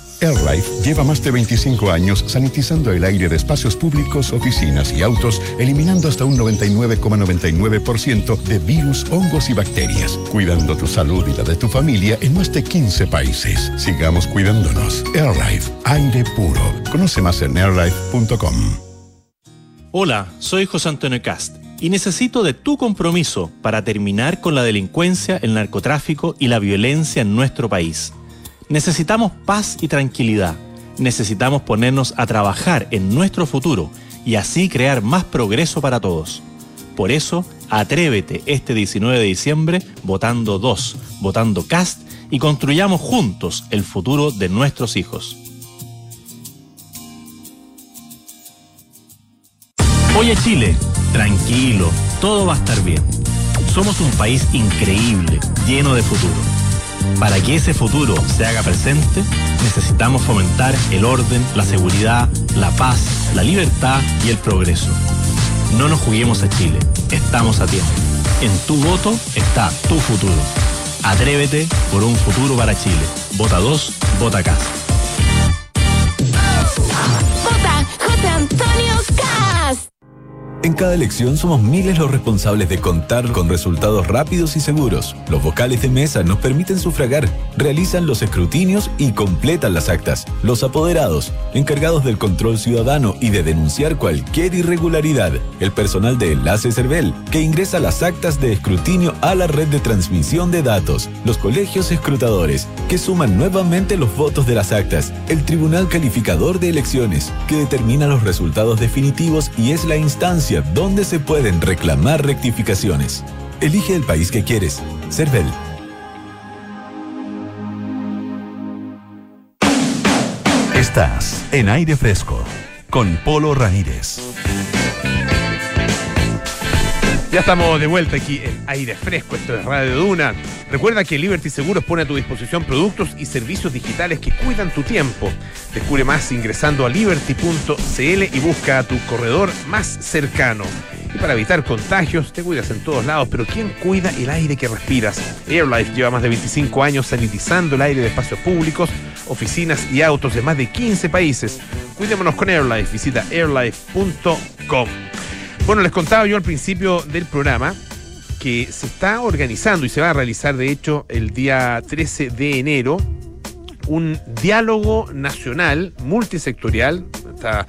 AirLife lleva más de 25 años sanitizando el aire de espacios públicos, oficinas y autos, eliminando hasta un 99,99% de virus, hongos y bacterias, cuidando tu salud y la de tu familia en más de 15 países. Sigamos cuidándonos. AirLife, aire puro. Conoce más en airlife.com.
Hola, soy José Antonio Cast y necesito de tu compromiso para terminar con la delincuencia, el narcotráfico y la violencia en nuestro país. Necesitamos paz y tranquilidad. Necesitamos ponernos a trabajar en nuestro futuro y así crear más progreso para todos. Por eso, atrévete este 19 de diciembre votando 2, votando CAST y construyamos juntos el futuro de nuestros hijos. Oye Chile, tranquilo, todo va a estar bien. Somos un país increíble, lleno de futuro para que ese futuro se haga presente, necesitamos fomentar el orden, la seguridad, la paz, la libertad y el progreso. No nos juguemos a Chile, estamos a tiempo. En tu voto está tu futuro. Atrévete por un futuro para Chile. Vota 2, vota casa.
Vota. Antonio.
En cada elección somos miles los responsables de contar con resultados rápidos y seguros. Los vocales de mesa nos permiten sufragar, realizan los escrutinios y completan las actas. Los apoderados, encargados del control ciudadano y de denunciar cualquier irregularidad. El personal de Enlace Cervel, que ingresa las actas de escrutinio a la red de transmisión de datos. Los colegios escrutadores, que suman nuevamente los votos de las actas. El Tribunal Calificador de Elecciones, que determina los resultados definitivos y es la instancia donde se pueden reclamar rectificaciones. Elige el país que quieres. CERVEL.
Estás en aire fresco con Polo Ramírez.
Ya estamos de vuelta aquí en aire fresco, esto es Radio Duna. Recuerda que Liberty Seguros pone a tu disposición productos y servicios digitales que cuidan tu tiempo. Descubre más ingresando a liberty.cl y busca a tu corredor más cercano. Y para evitar contagios, te cuidas en todos lados, pero ¿quién cuida el aire que respiras? AirLife lleva más de 25 años sanitizando el aire de espacios públicos, oficinas y autos de más de 15 países. Cuidémonos con AirLife. Visita airlife.com. Bueno, les contaba yo al principio del programa que se está organizando y se va a realizar, de hecho, el día 13 de enero, un diálogo nacional multisectorial. Va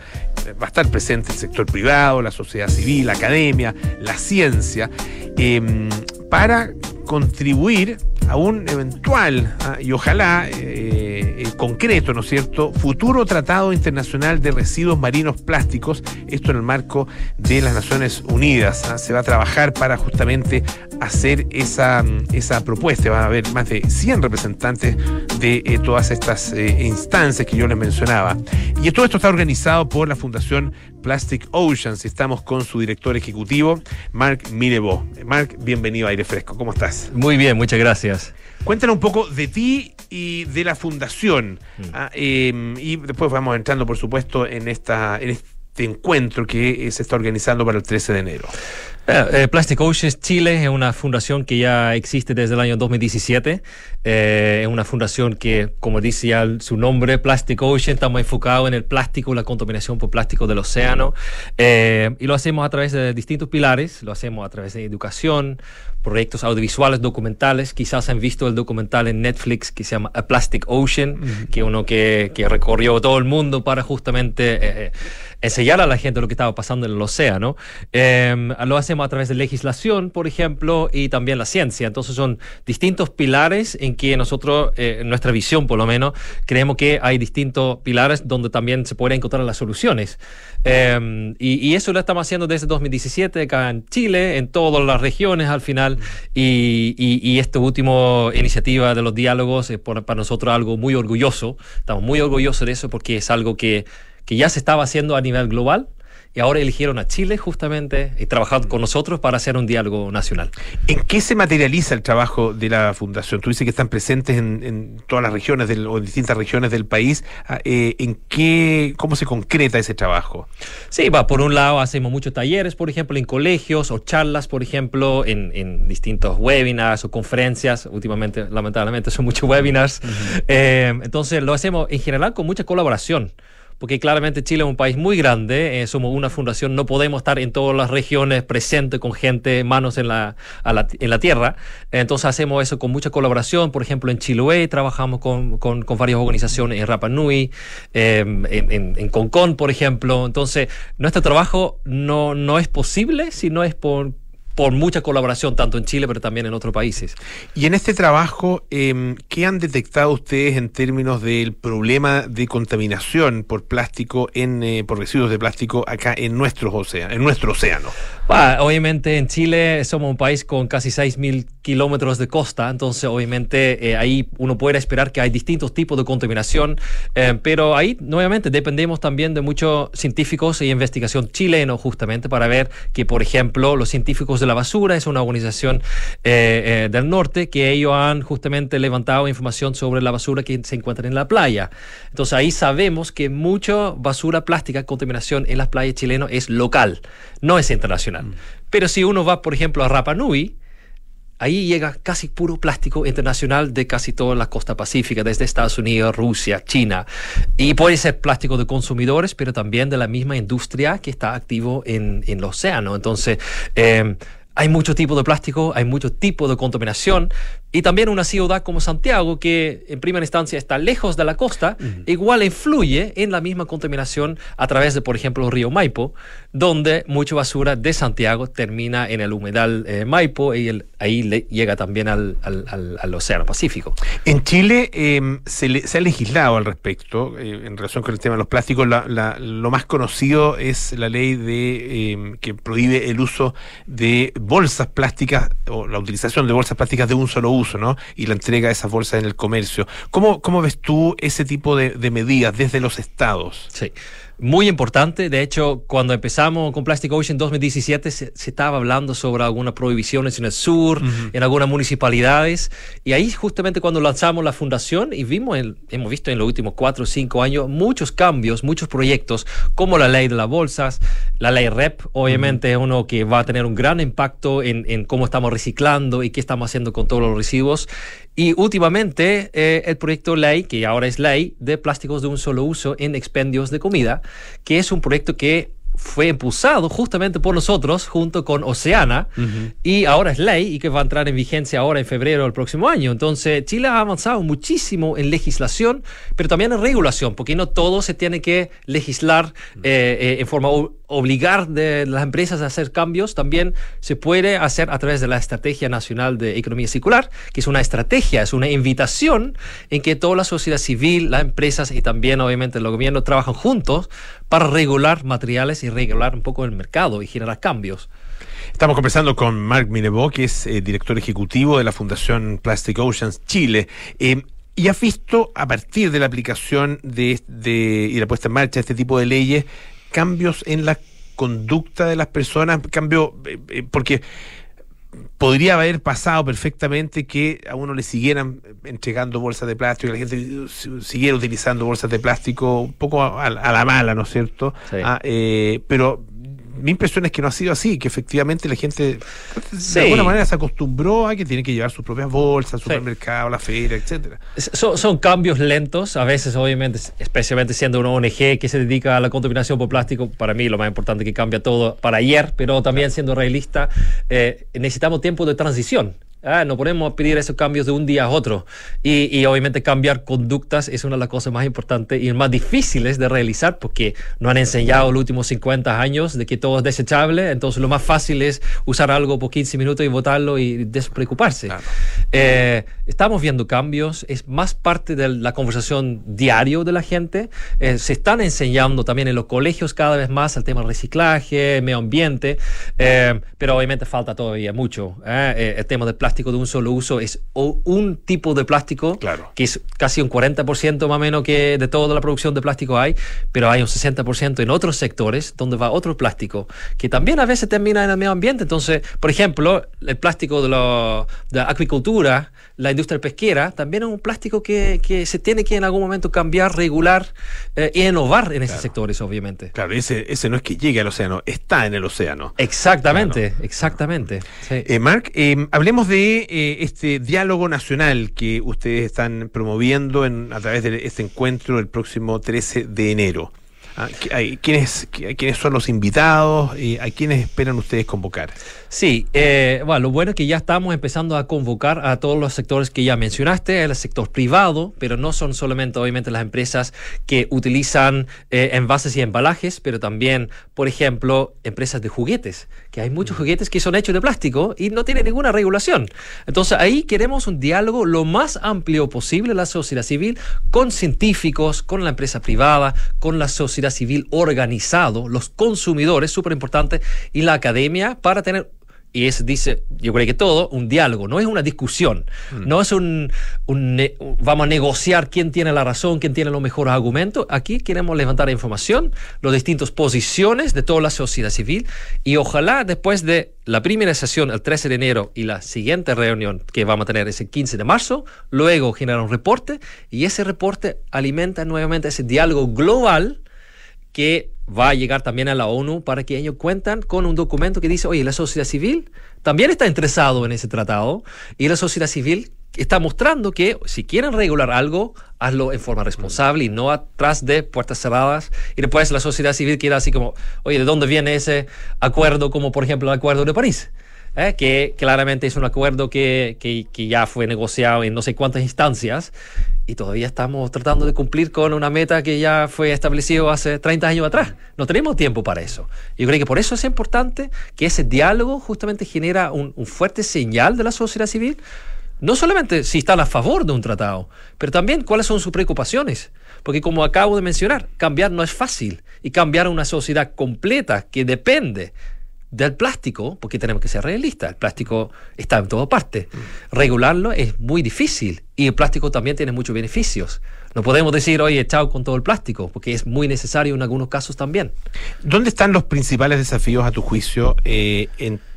a estar presente el sector privado, la sociedad civil, la academia, la ciencia, eh, para contribuir a un eventual ah, y ojalá eh, eh, concreto, ¿no es cierto?, futuro tratado internacional de residuos marinos plásticos, esto en el marco de las Naciones Unidas. ah, Se va a trabajar para justamente hacer esa, esa propuesta. Va a haber más de 100 representantes de eh, todas estas eh, instancias que yo les mencionaba. Y todo esto está organizado por la Fundación Plastic Oceans. Estamos con su director ejecutivo, Mark Mirebo. Mark, bienvenido a Aire Fresco. ¿Cómo estás?
Muy bien, muchas gracias.
Cuéntanos un poco de ti y de la fundación. Ah, eh, y después vamos entrando, por supuesto, en, esta, en este encuentro que se está organizando para el 13 de enero.
Eh, eh, Plastic Oceans Chile es una fundación que ya existe desde el año 2017. Eh, es una fundación que, como dice ya su nombre, Plastic Ocean, estamos enfocados en el plástico, la contaminación por plástico del océano. Eh, y lo hacemos a través de distintos pilares. Lo hacemos a través de educación, proyectos audiovisuales, documentales. Quizás han visto el documental en Netflix que se llama A Plastic Ocean, que uno que, que recorrió todo el mundo para justamente eh, enseñar a la gente lo que estaba pasando en el océano. Em, lo hacemos a través de legislación, por ejemplo, y también la ciencia. Entonces son distintos pilares en que nosotros, eh, en nuestra visión por lo menos, creemos que hay distintos pilares donde también se pueden encontrar las soluciones. Em, y, eso lo estamos haciendo desde 2017 acá en Chile, en todas las regiones al final. Y, y, esta última iniciativa de los diálogos es para nosotros algo muy orgulloso. Estamos muy orgullosos de eso porque es algo que, que ya se estaba haciendo a nivel global y ahora eligieron a Chile justamente y trabajar con nosotros para hacer un diálogo nacional.
¿En qué se materializa el trabajo de la Fundación? Tú dices que están presentes en, todas las regiones del, o en distintas regiones del país. Ah, eh, ¿En qué, cómo se concreta ese trabajo?
Sí, va, por un lado hacemos muchos talleres, por ejemplo, en colegios o charlas, por ejemplo, en, distintos webinars o conferencias. Últimamente, lamentablemente, son muchos webinars. Eh, entonces, lo hacemos en general con mucha colaboración porque claramente Chile es un país muy grande, eh, somos una fundación, no podemos estar en todas las regiones presentes con gente, manos en la, en la tierra. Entonces hacemos eso con mucha colaboración. Por ejemplo, en Chiloé trabajamos con, con, varias organizaciones en Rapa Nui, em, en, en, Concón, por ejemplo. Entonces, nuestro trabajo no, no es posible si no es por, por mucha colaboración, tanto en Chile, pero también en otros países.
Y en este trabajo, eh, ¿qué han detectado ustedes en términos del problema de contaminación por plástico, en, eh, por residuos de plástico acá en, nuestros océanos, en nuestro océano?
Obviamente en Chile somos un país con casi 6.000 kilómetros de costa, entonces obviamente eh, ahí uno puede esperar que hay distintos tipos de contaminación, eh, pero ahí nuevamente dependemos también de muchos científicos y investigación chileno justamente para ver que, por ejemplo, los científicos de la basura es una organización eh, del norte que ellos han justamente levantado información sobre la basura que se encuentra en la playa. Entonces ahí sabemos que mucha basura plástica, contaminación en las playas chilenas es local, no es internacional. Pero si uno va, por ejemplo, a Rapa Nui, ahí llega casi puro plástico internacional de casi toda la costa pacífica, desde Estados Unidos, Rusia, China. Y puede ser plástico de consumidores, pero también de la misma industria que está activo en, en el océano. Entonces, eh, hay muchos tipos de plástico, hay muchos tipos de contaminación, y también una ciudad como Santiago, que en primera instancia está lejos de la costa, igual influye en la misma contaminación a través de, por ejemplo, el río Maipo, donde mucha basura de Santiago termina en el humedal eh, Maipo y ahí le, llega también al, Océano Pacífico.
En Chile em, se, ha legislado al respecto eh, en relación con el tema de los plásticos. lo más conocido es la ley de em, que prohíbe el uso de bolsas plásticas o la utilización de bolsas plásticas de un solo uso y la entrega de esas bolsas en el comercio. ¿Cómo, cómo ves tú ese tipo de, de medidas desde los estados?
Sí muy importante. De hecho, cuando empezamos con Plastic Ocean en 2017, se, estaba hablando sobre algunas prohibiciones en el sur, en algunas municipalidades. Y ahí justamente cuando lanzamos la fundación y vimos, hemos visto en los últimos cuatro o cinco años muchos cambios, muchos proyectos, como la ley de las bolsas, la ley REP, obviamente es uno que va a tener un gran impacto en, en cómo estamos reciclando y qué estamos haciendo con todos los residuos. Y últimamente eh, el proyecto ley, que ahora es ley, de plásticos de un solo uso en expendios de comida, que es un proyecto que fue impulsado justamente por nosotros junto con Oceana. Y ahora es ley y que va a entrar en vigencia ahora en febrero del próximo año. Entonces Chile ha avanzado muchísimo en legislación, pero también en regulación, porque no todo se tiene que legislar eh, eh, en forma obligar de las empresas a hacer cambios, también se puede hacer a través de la Estrategia Nacional de Economía Circular, que es una estrategia, es una invitación en que toda la sociedad civil, las empresas y también obviamente el gobierno trabajan juntos para regular materiales y regular un poco el mercado y generar cambios.
Estamos conversando con Mark Minebo, que es eh, director ejecutivo de la Fundación Plastic Oceans Chile. Eh, y has visto, a partir de la aplicación de, de, y la puesta en marcha de este tipo de leyes, cambios en la conducta de las personas, cambio, eh, porque podría haber pasado perfectamente que a uno le siguieran entregando bolsas de plástico, que la gente siguiera utilizando bolsas de plástico un poco a, la mala, ¿no es cierto? Ah, eh, pero mi impresión es que no ha sido así, que efectivamente la gente de alguna manera se acostumbró a que tiene que llevar sus propias bolsas, al supermercado, la feria, etcétera.
Son, cambios lentos, a veces obviamente, especialmente siendo una ONG que se dedica a la contaminación por plástico, para mí lo más importante es que cambia todo para ayer, pero también siendo realista, eh, necesitamos tiempo de transición Ah, no podemos pedir esos cambios de un día a otro. Y, y, obviamente cambiar conductas es una de las cosas más importantes y más difíciles de realizar porque no han enseñado los últimos 50 años de que todo es desechable. Entonces lo más fácil es usar algo por 15 minutos y votarlo y despreocuparse. Eh, estamos viendo cambios, es más parte de la conversación diario de la gente. Eh, se están enseñando también en los colegios cada vez más el tema del reciclaje, medio ambiente, eh, pero obviamente falta todavía mucho. el tema del plástico de un solo uso es un tipo de plástico que es casi un 40% más o menos que de toda la producción de plástico hay, pero hay un 60% en otros sectores donde va otro plástico que también a veces termina en el medio ambiente. Entonces, por ejemplo, el plástico de, la acuicultura, la industria pesquera, también es un plástico que, que, se tiene que en algún momento cambiar, regular eh, y innovar en esos sectores, obviamente.
Claro, ese, ese no es que llegue al océano, está en el océano.
Exactamente, exactamente.
Eh, Mark, eh, hablemos de este diálogo nacional que ustedes están promoviendo en, a través de este encuentro el próximo 13 de enero. Ah, ¿quiénes, ¿Quiénes son los invitados? y ¿A quiénes esperan ustedes convocar?
Sí, eh, bueno, lo bueno es que ya estamos empezando a convocar a todos los sectores que ya mencionaste, el sector privado, pero no son solamente obviamente las empresas que utilizan eh, envases y embalajes, pero también, por ejemplo, empresas de juguetes, que hay muchos mm. juguetes que son hechos de plástico y no tienen ninguna regulación. Entonces ahí queremos un diálogo lo más amplio posible, la sociedad civil, con científicos, con la empresa privada, con la sociedad civil organizado, los consumidores, súper importante, y la academia para tener y es, dice, yo creo que todo, un diálogo, no es una discusión, mm. no es un, vamos a negociar quién tiene la razón, quién tiene los mejores argumentos. Aquí queremos levantar información, las distintas posiciones de toda la sociedad civil y ojalá después de la primera sesión el 13 de enero y la siguiente reunión que vamos a tener ese 15 de marzo, luego generar un reporte y ese reporte alimenta nuevamente ese diálogo global que va a llegar también a la ONU para que ellos cuentan con un documento que dice, oye, la sociedad civil también está interesado en ese tratado y la sociedad civil está mostrando que si quieren regular algo, hazlo en forma responsable y no atrás de puertas cerradas. Y después la sociedad civil quiere así como, oye, ¿de dónde viene ese acuerdo como por ejemplo el acuerdo de París? ¿Eh? que claramente es un acuerdo que, que, ya fue negociado en no sé cuántas instancias y todavía estamos tratando de cumplir con una meta que ya fue establecido hace 30 años atrás. No tenemos tiempo para eso. Yo creo que por eso es importante que ese diálogo justamente genera un, un fuerte señal de la sociedad civil, no solamente si están a favor de un tratado, pero también cuáles son sus preocupaciones. Porque como acabo de mencionar, cambiar no es fácil y cambiar una sociedad completa que depende del plástico, porque tenemos que ser realistas, el plástico está en toda parte. Mm. Regularlo es muy difícil y el plástico también tiene muchos beneficios. No podemos decir, oye, chao con todo el plástico, porque es muy necesario en algunos casos también.
¿Dónde están los principales desafíos, a tu juicio? Eh,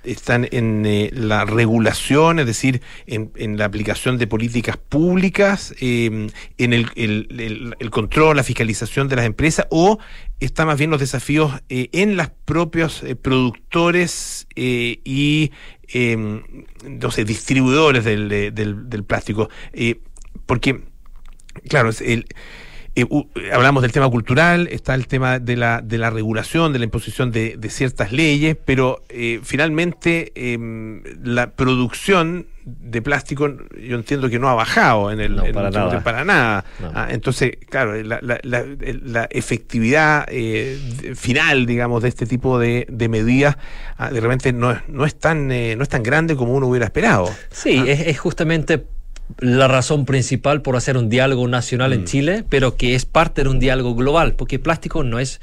¿Están en eh, la regulación, es decir, en, la aplicación de políticas públicas, em, en el, control, la fiscalización de las empresas, o están más bien los desafíos eh, en los propios productores y no distribuidores del, del plástico? porque Claro, el, eh, hablamos del tema cultural, está el tema de la, de la regulación, de la imposición de, ciertas leyes, pero eh, finalmente em, la producción de plástico yo entiendo que no ha bajado en el,
para, nada.
para nada. Ah, entonces, claro, la, la, la, efectividad eh, final, digamos, de este tipo de, de medidas ah, de repente no, no, es tan, no es tan grande como uno hubiera esperado.
Sí,
ah.
es, es justamente la razón principal por hacer un diálogo nacional en mm. Chile, pero que es parte de un diálogo global, porque el plástico no es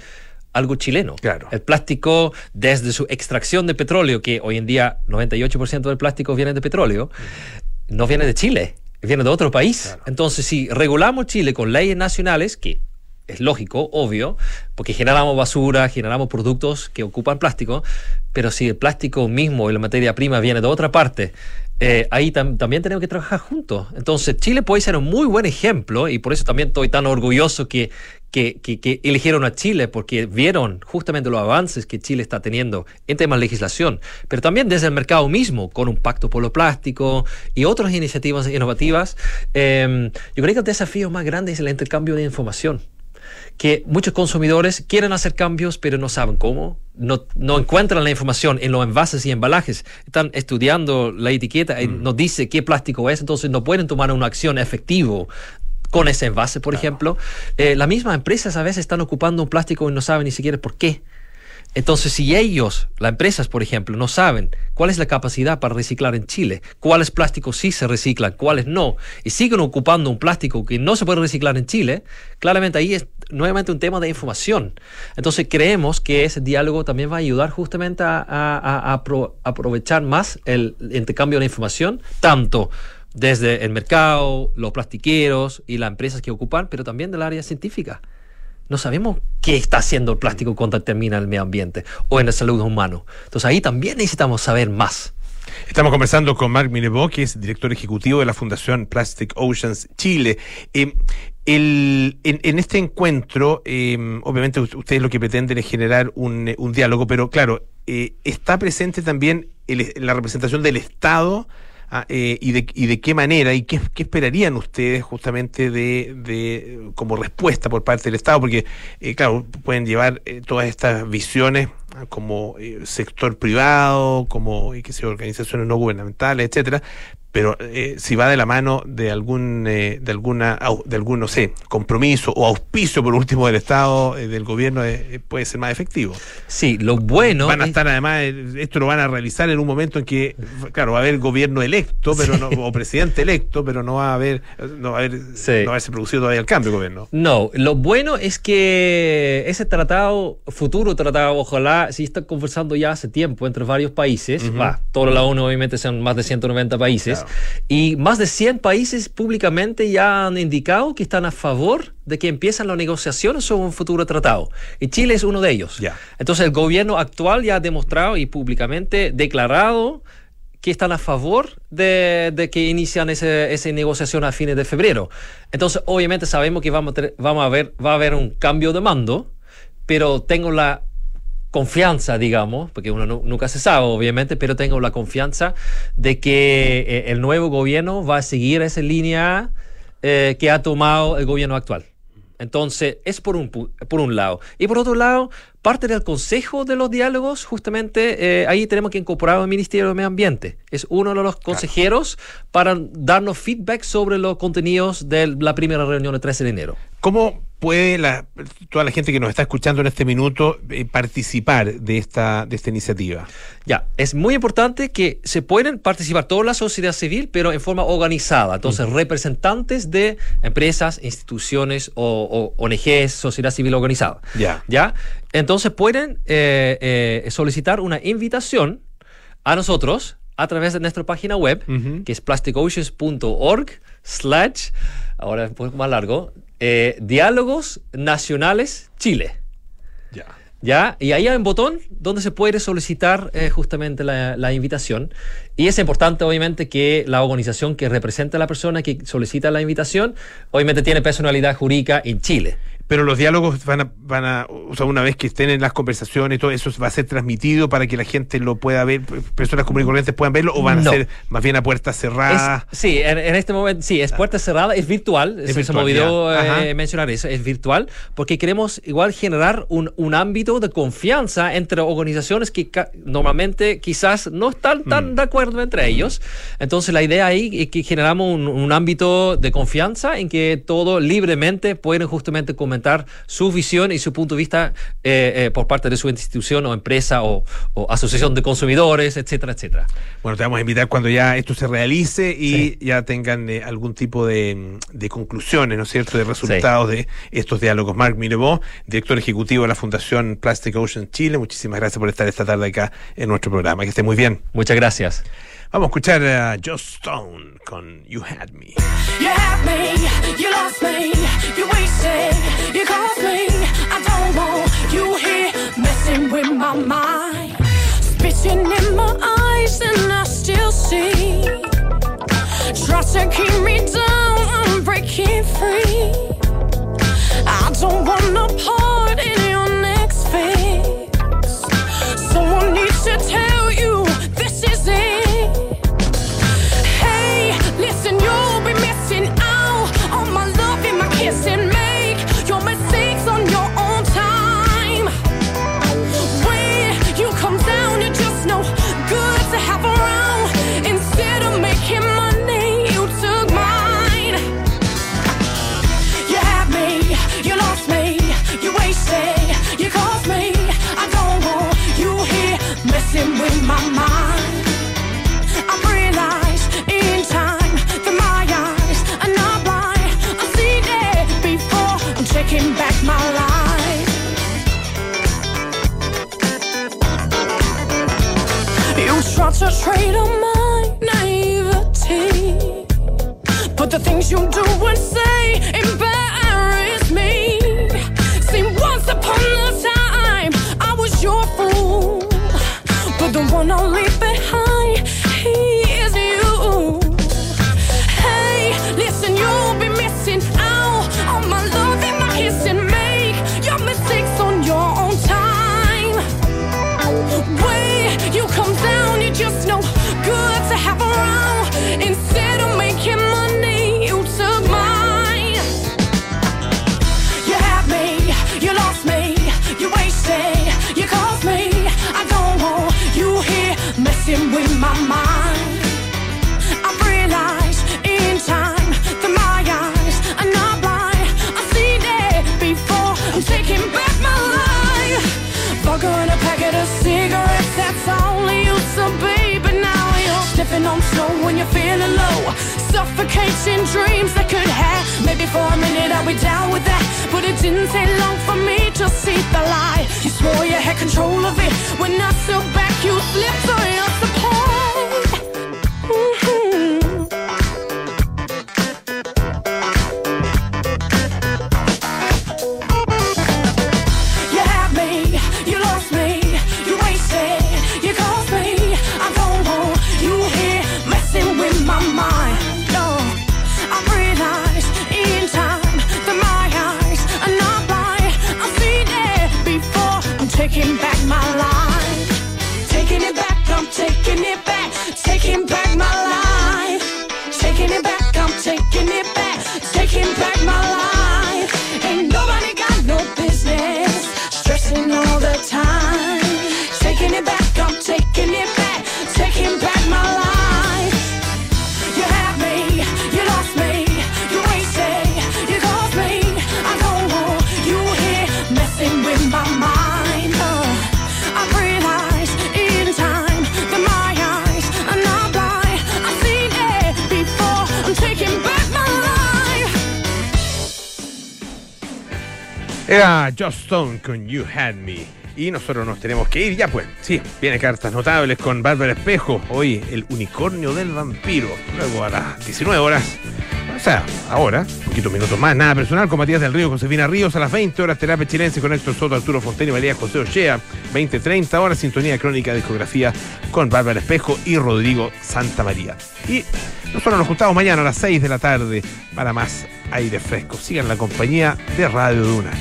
algo chileno.
Claro.
El plástico, desde su extracción de petróleo, que hoy en día 98% del plástico viene de petróleo, mm. no viene de Chile, viene de otro país. Entonces, si regulamos Chile con leyes nacionales, que es lógico, obvio, porque generamos basura, generamos productos que ocupan plástico, pero si el plástico mismo y la materia prima viene de otra parte, eh, ahí también tenemos que trabajar juntos. Entonces, Chile puede ser un muy buen ejemplo y por eso también estoy tan orgulloso que, que, eligieron a Chile, porque vieron justamente los avances que Chile está teniendo en temas de legislación, pero también desde el mercado mismo, con un pacto por lo plástico y otras iniciativas innovativas. Em, yo creo que el desafío más grande es el intercambio de información que muchos consumidores quieren hacer cambios, pero no saben cómo. No, no encuentran la información en los envases y embalajes. Están estudiando la etiqueta y
Mm.
nos dice qué plástico es, entonces no pueden tomar una acción efectiva con ese envase, por ejemplo. Eh, las mismas empresas a veces están ocupando un plástico y no saben ni siquiera por qué. Entonces, si ellos, las empresas, por ejemplo, no saben cuál es la capacidad para reciclar en Chile, cuáles plásticos sí se reciclan, cuáles no, y siguen ocupando un plástico que no se puede reciclar en Chile, claramente ahí es nuevamente un tema de información. Entonces, creemos que ese diálogo también va a ayudar justamente a, a- a- a apro- aprovechar más el intercambio de información, tanto desde el mercado, los plastiqueros y las empresas que ocupan, pero también del área científica no sabemos qué está haciendo el plástico cuando termina en el medio ambiente o en la salud humana. Entonces ahí también necesitamos saber más.
Estamos conversando con Marc Minebo, que es director ejecutivo de la Fundación Plastic Oceans Chile. Eh, el- en, este encuentro, eh, obviamente ustedes lo que pretenden es generar un, eh, un diálogo, pero claro, eh, está presente también la representación del Estado ah, eh, y, de, y de qué manera y qué, qué esperarían ustedes justamente de, de como respuesta por parte del Estado, porque eh, claro, pueden llevar eh, todas estas visiones ah, como eh, sector privado, como qué sé organizaciones no gubernamentales, etcétera, pero eh, si va de la mano de algún eh, de alguna de algún no sé compromiso o auspicio por último del Estado eh, del gobierno eh, puede ser más efectivo.
Sí, lo bueno
van a
es-
estar además esto lo van a realizar en un momento en que claro va a haber gobierno electo pero no o presidente electo pero no va a haber no va a haber
Sí.
no va a haberse producido todavía el cambio de gobierno.
No, lo bueno es que ese tratado, futuro tratado, ojalá, si está conversando ya hace tiempo entre varios países, va, toda la ONU obviamente son más de 190 países,
Claro.
Y más de 100 países públicamente ya han indicado que están a favor de que empiezan las negociaciones sobre un futuro tratado. Y Chile es uno de ellos.
Ya.
Entonces el gobierno actual ya ha demostrado y públicamente declarado que están a favor de, de que inician ese- esa negociación a fines de febrero. Entonces, obviamente sabemos que vamos a, tener- vamos a ver, va a haber un cambio de mando, pero tengo la confianza, digamos, porque uno nu- nunca se sabe, obviamente, pero tengo la confianza de que eh, el nuevo gobierno va a seguir esa línea eh, que ha tomado el gobierno actual. Entonces, es por un, por un lado. Y por otro lado, parte del consejo de los diálogos, justamente eh, ahí tenemos que incorporar al Ministerio de Medio Ambiente. Es uno de los consejeros para darnos feedback sobre los contenidos de la primera reunión el 13 de enero.
¿Cómo puede la, toda la gente que nos está escuchando en este minuto eh, participar de esta de esta iniciativa?
Ya, es muy importante que se pueden participar toda la sociedad civil, pero en forma organizada. Entonces, representantes de empresas, instituciones o, o ONGs, sociedad civil organizada.
Ya.
¿Ya? Entonces, pueden eh, eh, solicitar una invitación a nosotros a través de nuestra página web, que es plasticoceans.org slash, ahora es un poco más largo, eh, Diálogos Nacionales Chile.
Ya.
¿Ya? Y ahí hay un botón donde se puede solicitar eh, justamente la, la invitación. Y es importante, obviamente, que la organización que representa a la persona que solicita la invitación, obviamente tiene personalidad jurídica en Chile.
Pero los diálogos van a, van a, o sea, una vez que estén en las conversaciones, todo eso va a ser transmitido para que la gente lo pueda ver, personas comunes y corrientes puedan verlo, o van
No.
a ser más bien a puertas cerradas.
Sí, en, en este momento, sí, es puerta cerrada, es virtual.
Es
se, se
virtual,
me olvidó eh, mencionar eso, es virtual, porque queremos igual generar un, un ámbito de confianza entre organizaciones que normalmente quizás no están tan
Mm.
de acuerdo entre ellos. Entonces la idea ahí es que generamos un, un ámbito de confianza en que todos libremente pueden justamente comentar su visión y su punto de vista eh, eh, por parte de su institución o empresa o, o asociación de consumidores, etcétera, etcétera.
Bueno, te vamos a invitar cuando ya esto se realice y
Sí.
ya tengan eh, algún tipo de, de conclusiones, ¿no es cierto?, de resultados de estos diálogos. Marc Mirebo, director ejecutivo de la Fundación Plastic Ocean Chile, muchísimas gracias por estar esta tarde acá en nuestro programa. Que esté muy bien.
Muchas gracias.
Vamos a escuchar a Joss Stone con You Had Me.
You had me, you lost me, you wasted, you cost me. I don't want you here messing with my mind. Spitting in my eyes, and I still see. Try to keep me down, I'm breaking free. I don't want no part in your next phase. Someone needs to tell Freedom. suffocating dreams that could have. Maybe for a minute I was down with that, but it didn't take long for me to see the lie. You swore you had control of it, when I stood back, you slipped on your.
Josh Stone con You Had Me. Y nosotros nos tenemos que ir ya, pues. Sí, viene cartas notables con Bárbara Espejo. Hoy el unicornio del vampiro. Luego a las 19 horas. O sea, ahora, poquitos minutos más, nada personal con Matías del Río, Josefina Ríos. A las 20 horas, terapia chilense con Héctor Soto, Arturo Fontaine y María José Ochea. 20-30 horas, sintonía crónica, discografía con Bárbara Espejo y Rodrigo Santa María. Y nosotros nos juntamos mañana a las 6 de la tarde para más aire fresco. Sigan la compañía de Radio Duna.